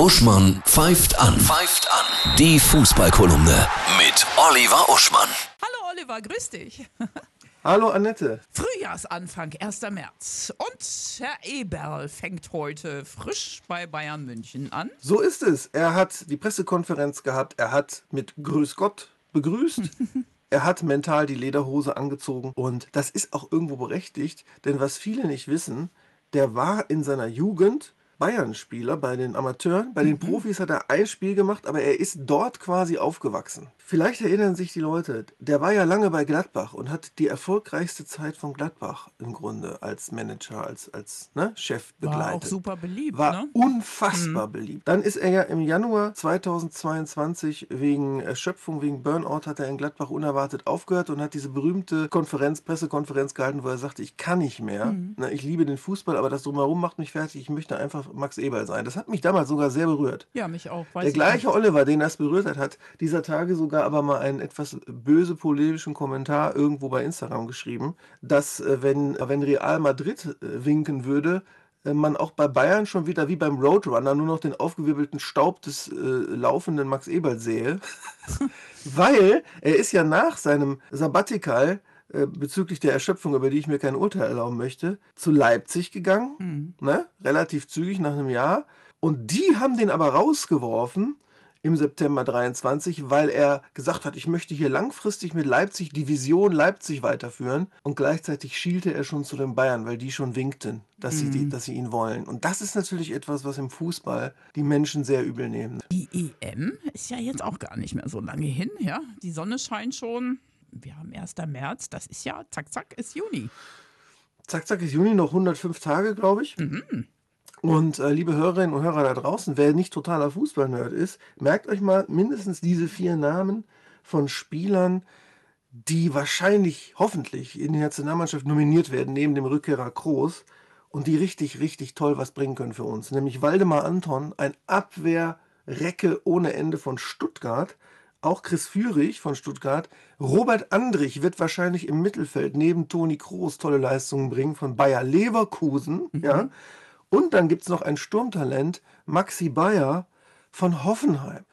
Uschmann pfeift an. Pfeift an. Die Fußballkolumne mit Oliver Uschmann. Hallo Oliver, grüß dich. Hallo Annette. Frühjahrsanfang, 1. März. Und Herr Eberl fängt heute frisch bei Bayern München an. So ist es. Er hat die Pressekonferenz gehabt. Er hat mit Grüß Gott begrüßt. er hat mental die Lederhose angezogen. Und das ist auch irgendwo berechtigt. Denn was viele nicht wissen, der war in seiner Jugend Bayern-Spieler bei den Amateuren. Bei den Profis hat er ein Spiel gemacht, aber er ist dort quasi aufgewachsen. Vielleicht erinnern sich die Leute, der war ja lange bei Gladbach und hat die erfolgreichste Zeit von Gladbach im Grunde als Manager, als, als ne, Chef begleitet. War auch super beliebt, War ne? unfassbar beliebt. Dann ist er ja im Januar 2022 wegen Erschöpfung, wegen Burnout, hat er in Gladbach unerwartet aufgehört und hat diese berühmte Konferenz, Pressekonferenz gehalten, wo er sagte, ich kann nicht mehr. Ne, ich liebe den Fußball, aber das drumherum macht mich fertig. Ich möchte einfach Max Eberl sein. Das hat mich damals sogar sehr berührt. Ja, mich auch. Der ich gleiche Oliver, den das berührt hat, hat dieser Tage sogar aber mal einen etwas böse polemischen Kommentar irgendwo bei Instagram geschrieben, dass äh, wenn, wenn Real Madrid äh, winken würde, äh, man auch bei Bayern schon wieder wie beim Roadrunner nur noch den aufgewirbelten Staub des äh, laufenden Max Eberl sehe. Weil er ist ja nach seinem Sabbatical äh, bezüglich der Erschöpfung, über die ich mir kein Urteil erlauben möchte, zu Leipzig gegangen, ne? relativ zügig nach einem Jahr. Und die haben den aber rausgeworfen im September 23, weil er gesagt hat, ich möchte hier langfristig mit Leipzig die Vision Leipzig weiterführen. Und gleichzeitig schielte er schon zu den Bayern, weil die schon winkten, dass, sie, die, dass sie ihn wollen. Und das ist natürlich etwas, was im Fußball die Menschen sehr übel nehmen. Die EM ist ja jetzt auch gar nicht mehr so lange hin, ja? Die Sonne scheint schon. Wir haben 1. März, das ist ja, zack, zack, ist Juni. Zack, zack, ist Juni noch 105 Tage, glaube ich. Und äh, liebe Hörerinnen und Hörer da draußen, wer nicht totaler Fußballnerd ist, merkt euch mal mindestens diese vier Namen von Spielern, die wahrscheinlich, hoffentlich in die Nationalmannschaft nominiert werden, neben dem Rückkehrer Kroos und die richtig, richtig toll was bringen können für uns. Nämlich Waldemar Anton, ein Abwehrrecke ohne Ende von Stuttgart. Auch Chris Führig von Stuttgart. Robert Andrich wird wahrscheinlich im Mittelfeld neben Toni Kroos tolle Leistungen bringen von Bayer Leverkusen. Ja. Und dann gibt es noch ein Sturmtalent, Maxi Bayer von Hoffenheim.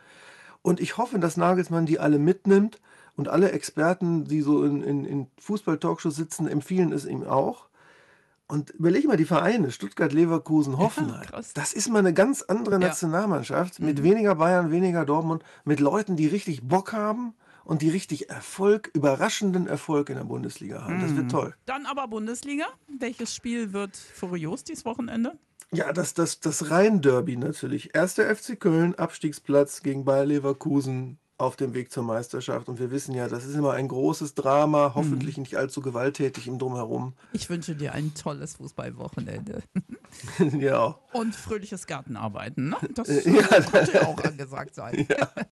Und ich hoffe, dass Nagelsmann die alle mitnimmt und alle Experten, die so in, in, in Fußball-Talkshows sitzen, empfehlen es ihm auch. Und überleg mal die Vereine, Stuttgart, Leverkusen, Hoffenheim. krass. das ist mal eine ganz andere Nationalmannschaft mit weniger Bayern, weniger Dortmund, mit Leuten, die richtig Bock haben und die richtig Erfolg, überraschenden Erfolg in der Bundesliga haben. Das wird toll. Dann aber Bundesliga. Welches Spiel wird furios dieses Wochenende? Ja, das, das, das Rhein-Derby natürlich. Erster FC Köln, Abstiegsplatz gegen Bayer Leverkusen auf dem Weg zur Meisterschaft. Und wir wissen ja, das ist immer ein großes Drama, hoffentlich nicht allzu gewalttätig im Drumherum. Ich wünsche dir ein tolles Fußballwochenende. ja. Und fröhliches Gartenarbeiten, ne? Das Ja, könnte ja auch angesagt sein.